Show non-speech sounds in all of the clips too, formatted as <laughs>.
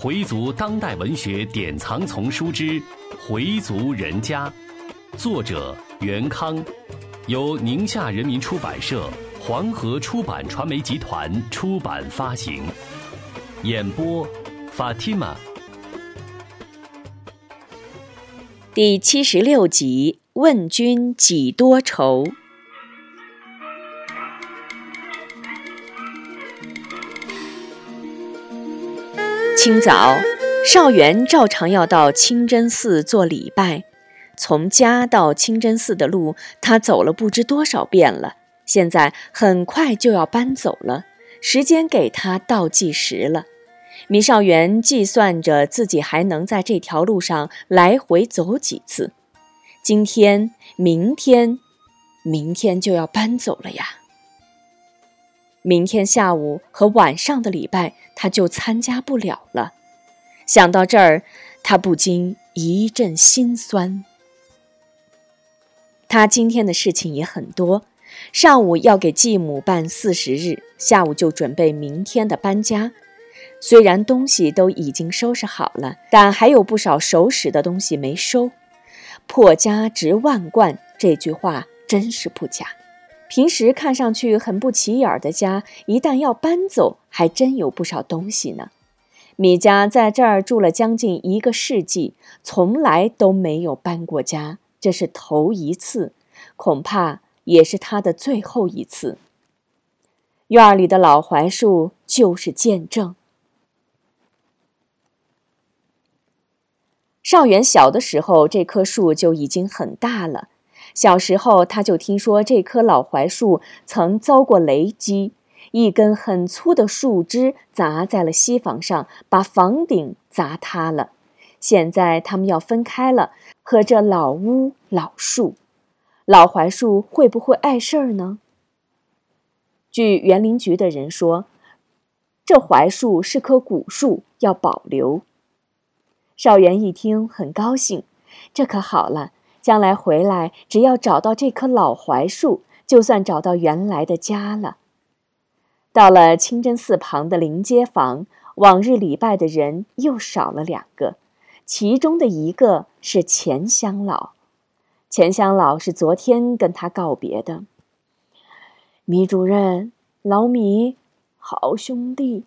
回族当代文学典藏丛书之《回族人家》，作者袁康，由宁夏人民出版社、黄河出版传媒集团出版发行。演播：Fatima。第七十六集：问君几多愁。清早，少元照常要到清真寺做礼拜。从家到清真寺的路，他走了不知多少遍了。现在很快就要搬走了，时间给他倒计时了。米少元计算着自己还能在这条路上来回走几次。今天、明天、明天就要搬走了呀。明天下午和晚上的礼拜，他就参加不了了。想到这儿，他不禁一阵心酸。他今天的事情也很多，上午要给继母办四十日，下午就准备明天的搬家。虽然东西都已经收拾好了，但还有不少熟识的东西没收。破家值万贯，这句话真是不假。平时看上去很不起眼的家，一旦要搬走，还真有不少东西呢。米家在这儿住了将近一个世纪，从来都没有搬过家，这是头一次，恐怕也是他的最后一次。院里的老槐树就是见证。少元小的时候，这棵树就已经很大了。小时候，他就听说这棵老槐树曾遭过雷击，一根很粗的树枝砸在了西房上，把房顶砸塌了。现在他们要分开了，和这老屋老树，老槐树会不会碍事儿呢？据园林局的人说，这槐树是棵古树，要保留。少元一听很高兴，这可好了。将来回来，只要找到这棵老槐树，就算找到原来的家了。到了清真寺旁的临街房，往日礼拜的人又少了两个，其中的一个是钱乡老。钱乡老是昨天跟他告别的。米主任，老米，好兄弟，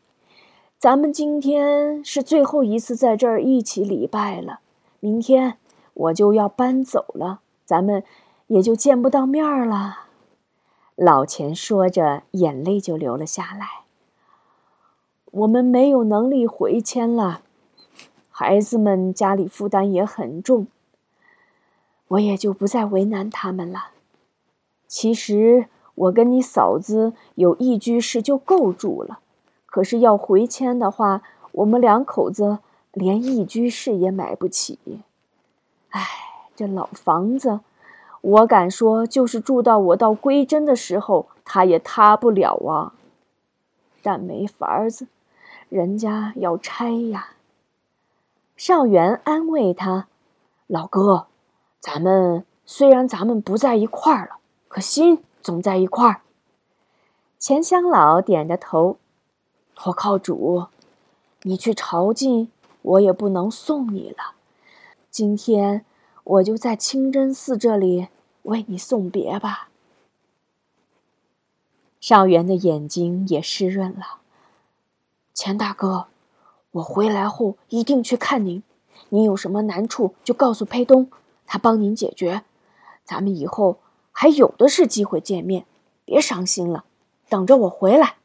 咱们今天是最后一次在这儿一起礼拜了，明天。我就要搬走了，咱们也就见不到面了。老钱说着，眼泪就流了下来。我们没有能力回迁了，孩子们家里负担也很重，我也就不再为难他们了。其实我跟你嫂子有一居室就够住了，可是要回迁的话，我们两口子连一居室也买不起。唉，这老房子，我敢说，就是住到我到归真的时候，它也塌不了啊。但没法子，人家要拆呀。少元安慰他：“老哥，咱们虽然咱们不在一块儿了，可心总在一块儿。”钱香老点着头：“托靠主，你去朝觐，我也不能送你了。”今天我就在清真寺这里为你送别吧。少元的眼睛也湿润了。钱大哥，我回来后一定去看您。您有什么难处就告诉裴东，他帮您解决。咱们以后还有的是机会见面，别伤心了，等着我回来。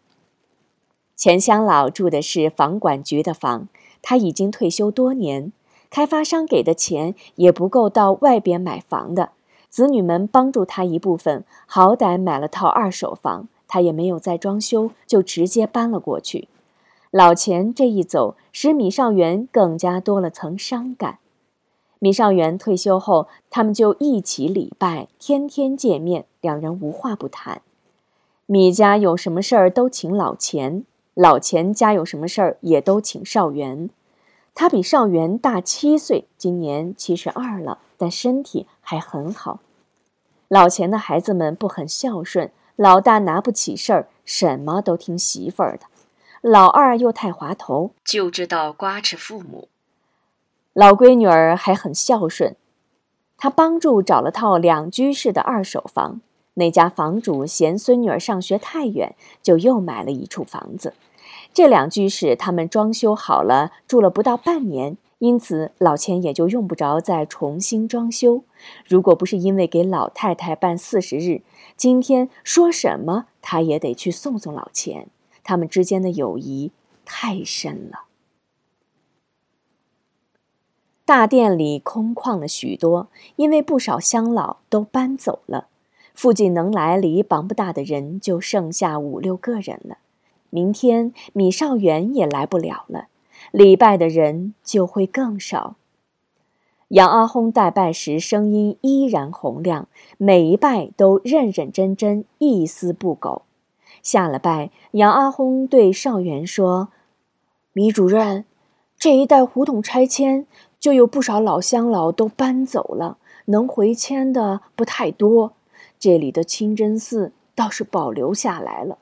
钱乡老住的是房管局的房，他已经退休多年。开发商给的钱也不够到外边买房的，子女们帮助他一部分，好歹买了套二手房，他也没有再装修，就直接搬了过去。老钱这一走，使米少元更加多了层伤感。米少元退休后，他们就一起礼拜，天天见面，两人无话不谈。米家有什么事儿都请老钱，老钱家有什么事儿也都请少元。他比少元大七岁，今年七十二了，但身体还很好。老钱的孩子们不很孝顺，老大拿不起事儿，什么都听媳妇儿的。老二又太滑头，就知道瓜吃父母。老闺女儿还很孝顺，她帮助找了套两居室的二手房。那家房主嫌孙女儿上学太远，就又买了一处房子。这两居室他们装修好了，住了不到半年，因此老钱也就用不着再重新装修。如果不是因为给老太太办四十日，今天说什么他也得去送送老钱。他们之间的友谊太深了。大殿里空旷了许多，因为不少乡老都搬走了。附近能来礼帮不大的人就剩下五六个人了，明天米少元也来不了了，礼拜的人就会更少。杨阿訇代拜时声音依然洪亮，每一拜都认认真真，一丝不苟。下了拜，杨阿訇对少元说：“米主任，这一带胡同拆迁，就有不少老乡老都搬走了，能回迁的不太多。”这里的清真寺倒是保留下来了，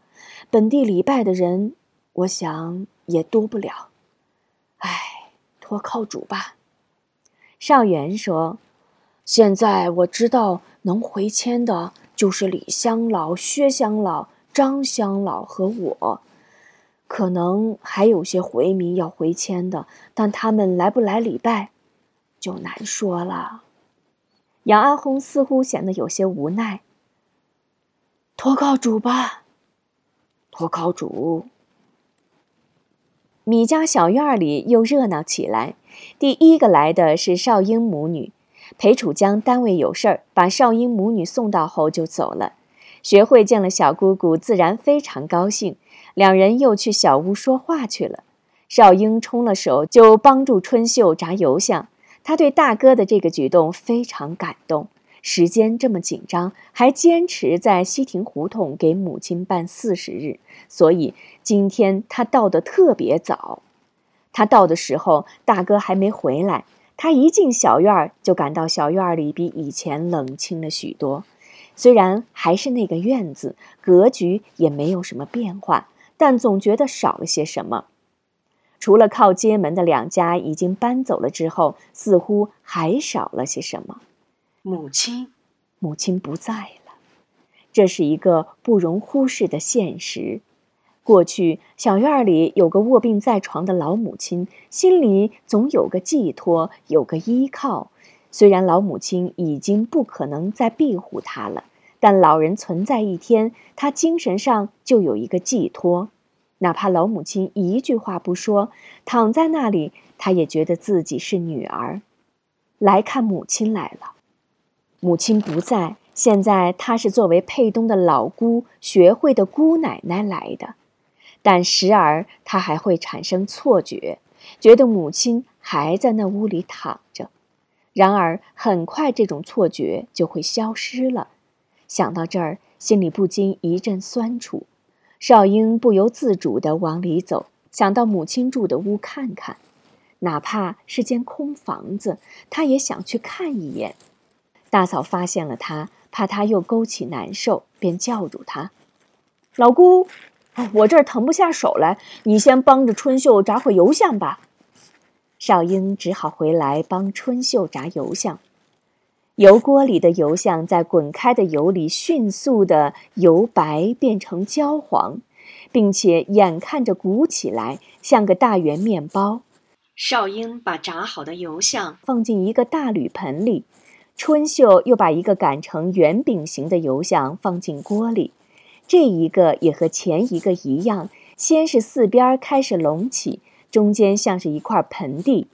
本地礼拜的人，我想也多不了。唉，托靠主吧。少元说：“现在我知道能回迁的，就是李乡老、薛乡老、张乡老和我，可能还有些回民要回迁的，但他们来不来礼拜，就难说了。”杨阿訇似乎显得有些无奈。托靠主吧，托靠主。米家小院里又热闹起来。第一个来的是少英母女，裴楚江单位有事儿，把少英母女送到后就走了。学会见了小姑姑，自然非常高兴，两人又去小屋说话去了。少英冲了手，就帮助春秀炸油香。他对大哥的这个举动非常感动。时间这么紧张，还坚持在西亭胡同给母亲办四十日，所以今天他到的特别早。他到的时候，大哥还没回来。他一进小院儿，就感到小院里比以前冷清了许多。虽然还是那个院子，格局也没有什么变化，但总觉得少了些什么。除了靠街门的两家已经搬走了之后，似乎还少了些什么。母亲，母亲不在了，这是一个不容忽视的现实。过去小院里有个卧病在床的老母亲，心里总有个寄托，有个依靠。虽然老母亲已经不可能再庇护他了，但老人存在一天，他精神上就有一个寄托。哪怕老母亲一句话不说，躺在那里，他也觉得自己是女儿。来看母亲来了，母亲不在，现在她是作为佩东的老姑学会的姑奶奶来的。但时而她还会产生错觉，觉得母亲还在那屋里躺着。然而很快这种错觉就会消失了。想到这儿，心里不禁一阵酸楚。少英不由自主地往里走，想到母亲住的屋看看，哪怕是间空房子，他也想去看一眼。大嫂发现了他，怕他又勾起难受，便叫住他：“老姑，我这儿腾不下手来，你先帮着春秀炸会油香吧。”少英只好回来帮春秀炸油香。油锅里的油香在滚开的油里迅速的由白变成焦黄，并且眼看着鼓起来，像个大圆面包。少英把炸好的油香放进一个大铝盆里，春秀又把一个擀成圆饼形的油香放进锅里。这一个也和前一个一样，先是四边开始隆起，中间像是一块盆地，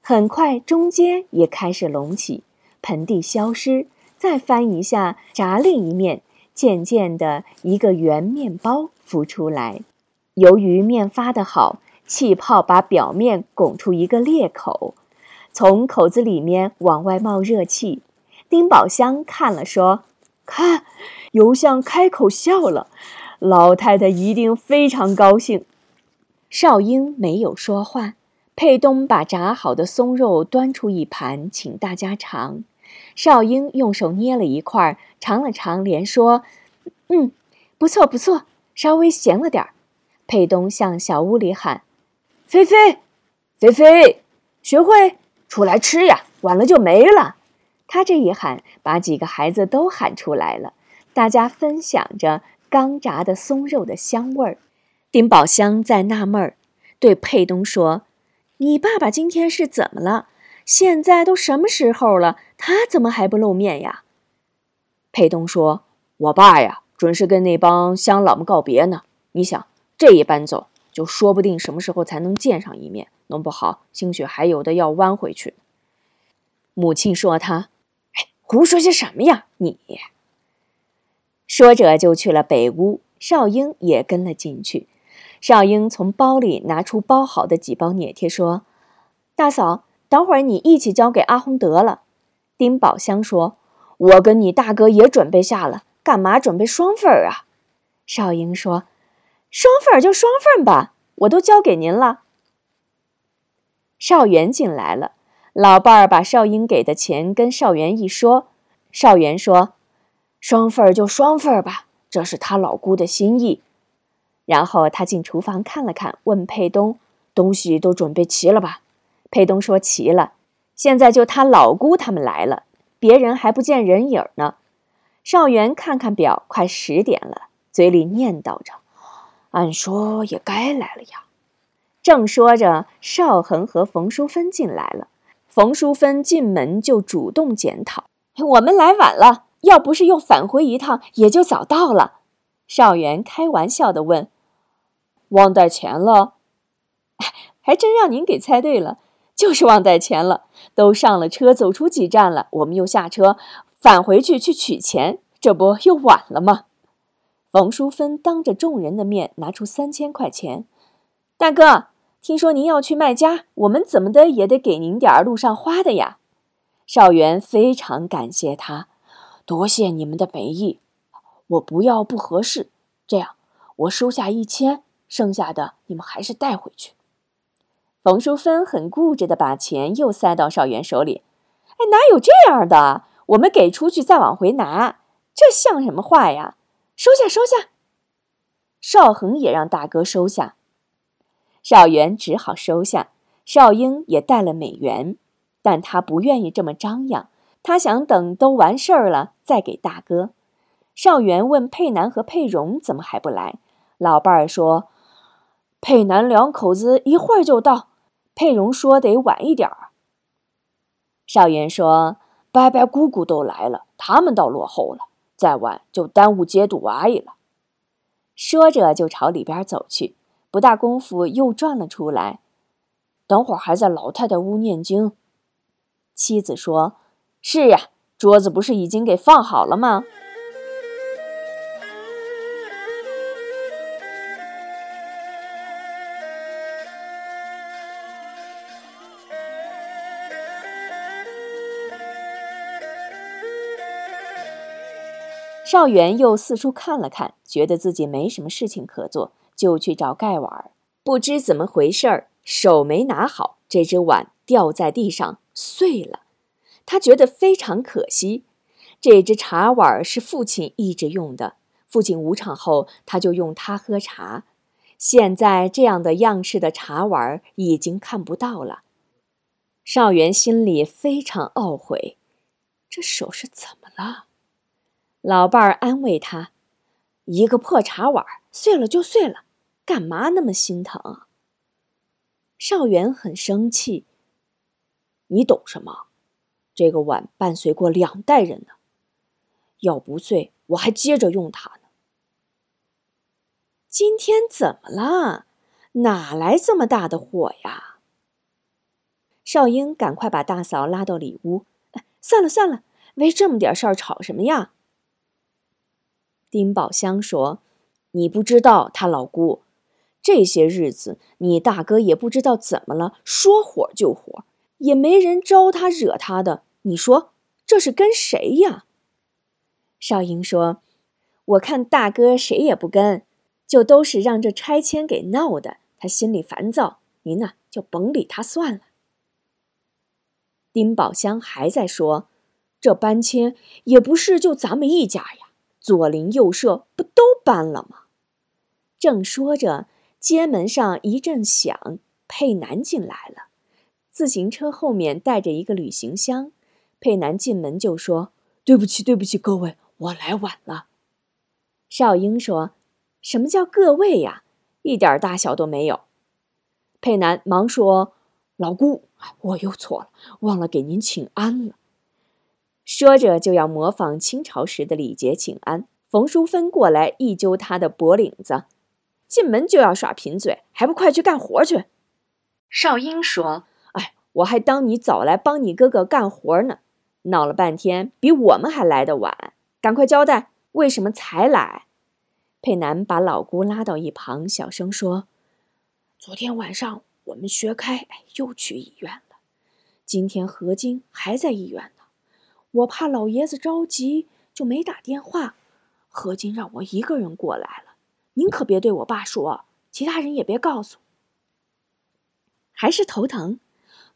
很快中间也开始隆起。盆地消失，再翻一下，炸另一面，渐渐的，一个圆面包浮出来。由于面发得好，气泡把表面拱出一个裂口，从口子里面往外冒热气。丁宝香看了说：“看，油香开口笑了，老太太一定非常高兴。”少英没有说话。佩东把炸好的松肉端出一盘，请大家尝。少英用手捏了一块，尝了尝，连说：“嗯，不错不错，稍微咸了点儿。”佩东向小屋里喊：“菲菲，菲菲，学会出来吃呀，晚了就没了。”他这一喊，把几个孩子都喊出来了，大家分享着刚炸的松肉的香味儿。丁宝香在纳闷儿，对佩东说：“你爸爸今天是怎么了？现在都什么时候了，他怎么还不露面呀？”佩东说：“我爸呀，准是跟那帮乡老们告别呢。你想，这一搬走，就说不定什么时候才能见上一面，弄不好兴许还有的要弯回去。”母亲说：“他。”哎胡说些什么呀！你说着就去了北屋，少英也跟了进去。少英从包里拿出包好的几包粘贴，说：“大嫂，等会儿你一起交给阿红得了。”丁宝香说：“我跟你大哥也准备下了，干嘛准备双份儿啊？”少英说：“双份儿就双份儿吧，我都交给您了。”少元进来了。老伴儿把少英给的钱跟少元一说，少元说：“双份儿就双份儿吧，这是他老姑的心意。”然后他进厨房看了看，问佩东：“东西都准备齐了吧？”佩东说：“齐了。”现在就他老姑他们来了，别人还不见人影呢。少元看看表，快十点了，嘴里念叨着：“按说也该来了呀。”正说着，邵恒和冯淑芬进来了。冯淑芬进门就主动检讨：“我们来晚了，要不是又返回一趟，也就早到了。”少元开玩笑的问：“忘带钱了？”还真让您给猜对了，就是忘带钱了。都上了车，走出几站了，我们又下车返回去去取钱，这不又晚了吗？冯淑芬当着众人的面拿出三千块钱，大哥。听说您要去卖家，我们怎么的也得给您点路上花的呀。少元非常感谢他，多谢你们的美意。我不要不合适，这样我收下一千，剩下的你们还是带回去。冯淑芬很固执的把钱又塞到少元手里。哎，哪有这样的？我们给出去再往回拿，这像什么话呀？收下，收下。邵恒也让大哥收下。少元只好收下，少英也带了美元，但他不愿意这么张扬，他想等都完事儿了再给大哥。少元问佩南和佩蓉怎么还不来，老伴儿说：“佩南两口子一会儿就到，佩蓉说得晚一点儿。”少元说：“伯伯姑姑都来了，他们倒落后了，再晚就耽误接肚娃姨了。”说着就朝里边走去。不大功夫，又转了出来。等会儿还在老太太屋念经。妻子说：“是呀，桌子不是已经给放好了吗？”少元又四处看了看，觉得自己没什么事情可做。就去找盖碗，不知怎么回事儿，手没拿好，这只碗掉在地上碎了。他觉得非常可惜。这只茶碗是父亲一直用的，父亲无常后，他就用它喝茶。现在这样的样式的茶碗已经看不到了。少元心里非常懊悔，这手是怎么了？老伴儿安慰他：“一个破茶碗，碎了就碎了。”干嘛那么心疼？少元很生气。你懂什么？这个碗伴随过两代人呢，要不碎，我还接着用它呢。今天怎么了？哪来这么大的火呀？少英赶快把大嫂拉到里屋。算了算了，为这么点事儿吵什么呀？丁宝香说：“你不知道他老姑。”这些日子，你大哥也不知道怎么了，说火就火，也没人招他惹他的。你说这是跟谁呀？少英说：“我看大哥谁也不跟，就都是让这拆迁给闹的。他心里烦躁，您呢就甭理他算了。”丁宝香还在说：“这搬迁也不是就咱们一家呀，左邻右舍不都搬了吗？”正说着。街门上一阵响，佩南进来了，自行车后面带着一个旅行箱。佩南进门就说：“对不起，对不起，各位，我来晚了。”少英说：“什么叫各位呀？一点大小都没有。”佩南忙说：“老姑，我又错了，忘了给您请安了。”说着就要模仿清朝时的礼节请安。冯淑芬过来一揪他的脖领子。进门就要耍贫嘴，还不快去干活去！少英说：“哎，我还当你早来帮你哥哥干活呢，闹了半天比我们还来得晚，赶快交代为什么才来。”佩南把老姑拉到一旁，小声说：“昨天晚上我们学开又去医院了，今天何金还在医院呢。我怕老爷子着急，就没打电话。何金让我一个人过来了。”您可别对我爸说，其他人也别告诉。还是头疼？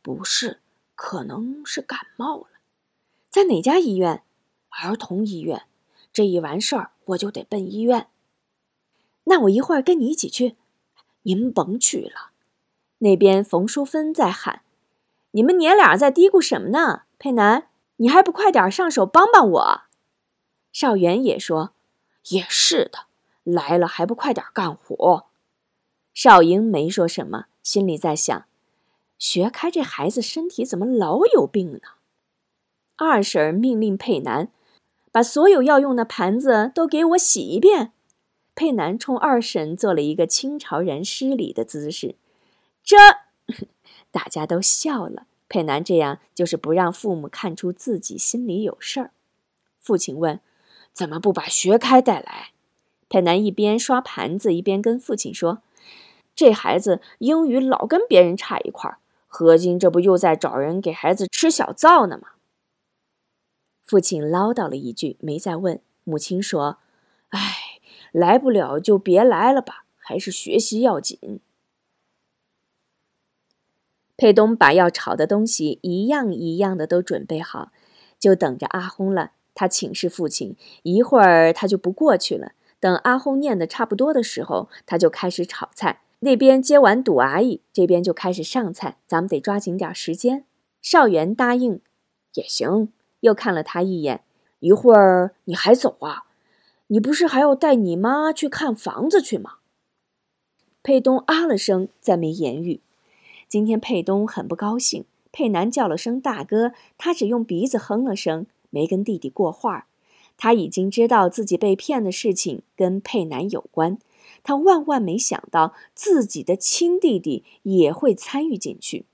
不是，可能是感冒了。在哪家医院？儿童医院。这一完事儿，我就得奔医院。那我一会儿跟你一起去。您甭去了。那边冯淑芬在喊：“你们娘俩在嘀咕什么呢？”佩南，你还不快点上手帮帮我？少元也说：“也是的。”来了还不快点干活！少英没说什么，心里在想：学开这孩子身体怎么老有病呢？二婶命令佩南把所有要用的盘子都给我洗一遍。佩南冲二婶做了一个清朝人施礼的姿势，这 <laughs> 大家都笑了。佩南这样就是不让父母看出自己心里有事儿。父亲问：“怎么不把学开带来？”佩南一边刷盘子一边跟父亲说：“这孩子英语老跟别人差一块儿，何金这不又在找人给孩子吃小灶呢吗？”父亲唠叨了一句，没再问。母亲说：“哎，来不了就别来了吧，还是学习要紧。”佩东把要炒的东西一样一样的都准备好，就等着阿轰了。他请示父亲，一会儿他就不过去了。等阿红念的差不多的时候，他就开始炒菜。那边接完赌阿姨，这边就开始上菜。咱们得抓紧点时间。少元答应，也行。又看了他一眼，一会儿你还走啊？你不是还要带你妈去看房子去吗？佩东啊了声，再没言语。今天佩东很不高兴。佩南叫了声大哥，他只用鼻子哼了声，没跟弟弟过话儿。他已经知道自己被骗的事情跟佩南有关，他万万没想到自己的亲弟弟也会参与进去。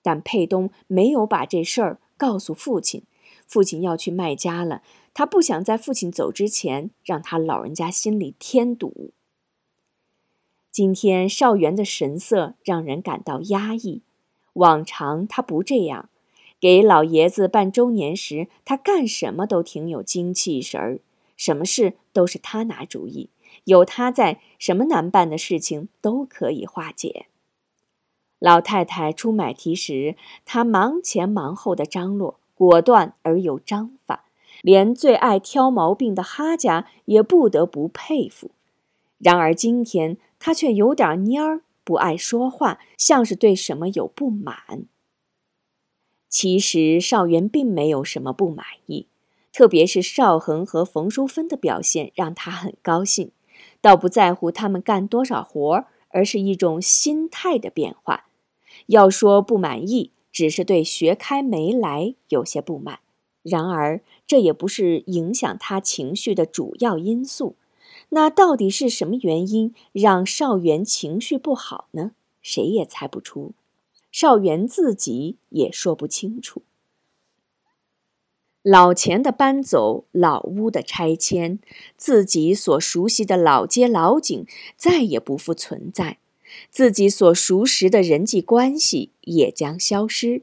但佩东没有把这事儿告诉父亲，父亲要去卖家了，他不想在父亲走之前让他老人家心里添堵。今天少元的神色让人感到压抑，往常他不这样。给老爷子办周年时，他干什么都挺有精气神儿，什么事都是他拿主意，有他在，什么难办的事情都可以化解。老太太出买提时，他忙前忙后的张罗，果断而有章法，连最爱挑毛病的哈家也不得不佩服。然而今天他却有点蔫儿，不爱说话，像是对什么有不满。其实邵元并没有什么不满意，特别是邵恒和冯淑芬的表现让他很高兴，倒不在乎他们干多少活，而是一种心态的变化。要说不满意，只是对学开没来有些不满。然而这也不是影响他情绪的主要因素。那到底是什么原因让邵元情绪不好呢？谁也猜不出。少元自己也说不清楚。老钱的搬走，老屋的拆迁，自己所熟悉的老街老景再也不复存在，自己所熟识的人际关系也将消失，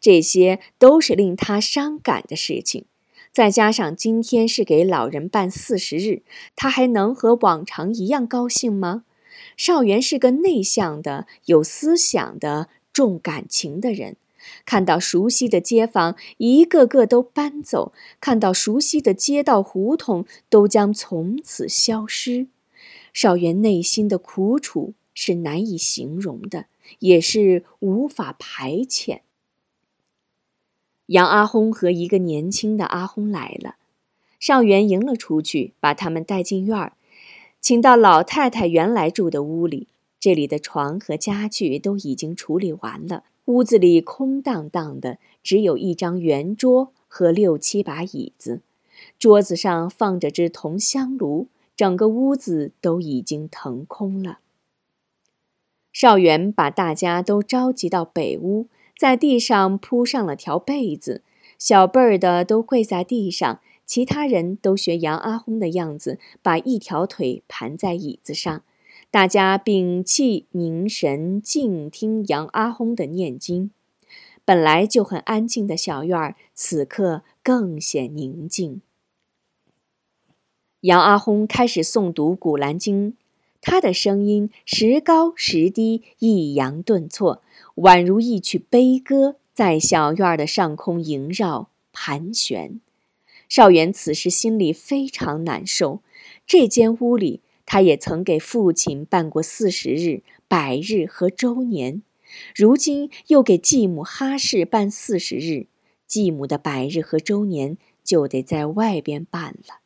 这些都是令他伤感的事情。再加上今天是给老人办四十日，他还能和往常一样高兴吗？少元是个内向的、有思想的。重感情的人，看到熟悉的街坊一个个都搬走，看到熟悉的街道胡同都将从此消失，少元内心的苦楚是难以形容的，也是无法排遣。杨阿訇和一个年轻的阿訇来了，少元迎了出去，把他们带进院儿，请到老太太原来住的屋里。这里的床和家具都已经处理完了，屋子里空荡荡的，只有一张圆桌和六七把椅子，桌子上放着只铜香炉，整个屋子都已经腾空了。少元把大家都召集到北屋，在地上铺上了条被子，小辈儿的都跪在地上，其他人都学杨阿訇的样子，把一条腿盘在椅子上。大家屏气凝神，静听杨阿訇的念经。本来就很安静的小院儿，此刻更显宁静。杨阿訇开始诵读《古兰经》，他的声音时高时低，抑扬顿挫，宛如一曲悲歌，在小院的上空萦绕盘旋。少元此时心里非常难受，这间屋里。他也曾给父亲办过四十日、百日和周年，如今又给继母哈氏办四十日，继母的百日和周年就得在外边办了。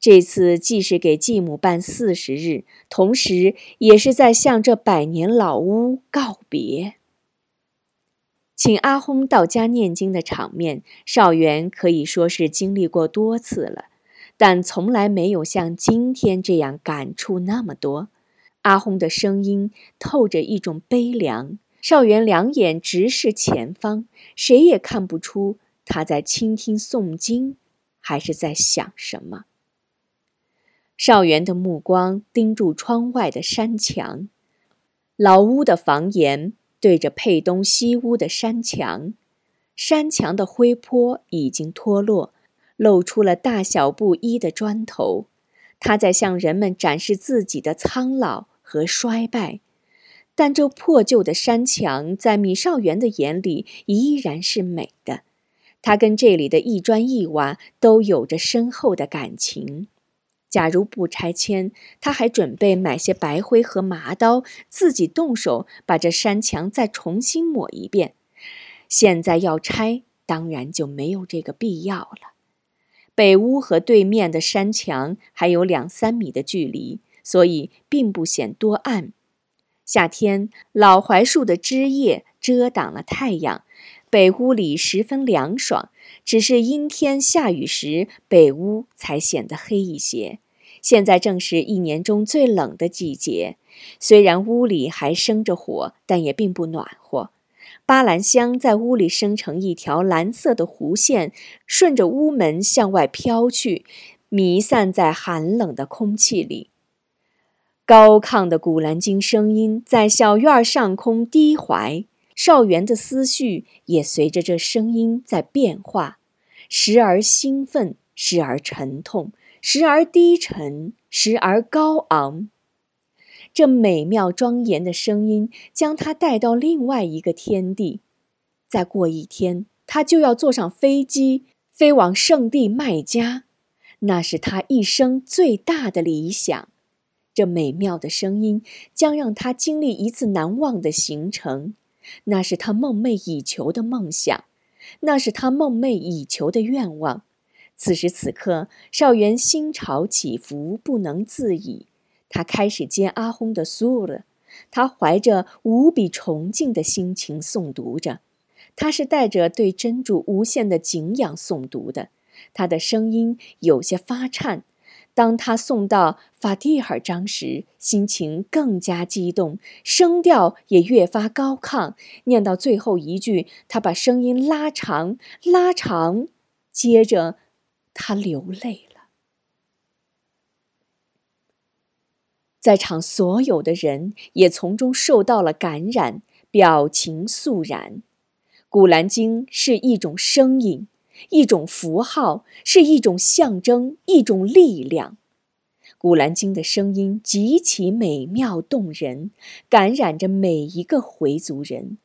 这次既是给继母办四十日，同时也是在向这百年老屋告别。请阿訇到家念经的场面，少元可以说是经历过多次了。但从来没有像今天这样感触那么多。阿訇的声音透着一种悲凉。少元两眼直视前方，谁也看不出他在倾听诵经，还是在想什么。少元的目光盯住窗外的山墙，老屋的房檐对着佩东西屋的山墙，山墙的灰坡已经脱落。露出了大小不一的砖头，他在向人们展示自己的苍老和衰败。但这破旧的山墙在米少元的眼里依然是美的，他跟这里的一砖一瓦都有着深厚的感情。假如不拆迁，他还准备买些白灰和麻刀，自己动手把这山墙再重新抹一遍。现在要拆，当然就没有这个必要了。北屋和对面的山墙还有两三米的距离，所以并不显多暗。夏天，老槐树的枝叶遮挡了太阳，北屋里十分凉爽。只是阴天下雨时，北屋才显得黑一些。现在正是一年中最冷的季节，虽然屋里还生着火，但也并不暖和。巴兰香在屋里生成一条蓝色的弧线，顺着屋门向外飘去，弥散在寒冷的空气里。高亢的古兰经声音在小院上空低怀，少元的思绪也随着这声音在变化，时而兴奋，时而沉痛，时而低沉，时而高昂。这美妙庄严的声音将他带到另外一个天地。再过一天，他就要坐上飞机飞往圣地麦加，那是他一生最大的理想。这美妙的声音将让他经历一次难忘的行程，那是他梦寐以求的梦想，那是他梦寐以求的愿望。此时此刻，少元心潮起伏，不能自已。他开始接阿訇的苏了，他怀着无比崇敬的心情诵读着，他是带着对真主无限的敬仰诵读的，他的声音有些发颤。当他诵到法蒂尔章时，心情更加激动，声调也越发高亢。念到最后一句，他把声音拉长，拉长，接着他流泪了。在场所有的人也从中受到了感染，表情肃然。古兰经是一种声音，一种符号，是一种象征，一种力量。古兰经的声音极其美妙动人，感染着每一个回族人。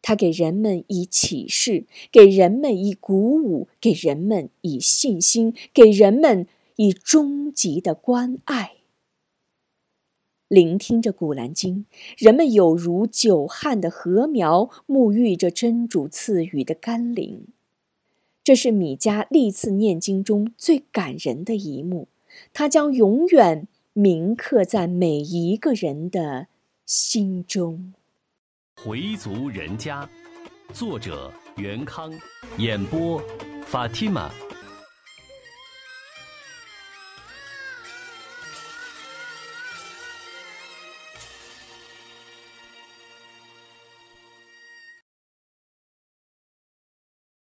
它给人们以启示，给人们以鼓舞，给人们以信心，给人们以终极的关爱。聆听着《古兰经》，人们有如久旱的禾苗，沐浴着真主赐予的甘霖。这是米迦历次念经中最感人的一幕，它将永远铭刻在每一个人的心中。回族人家，作者袁康，演播法蒂玛。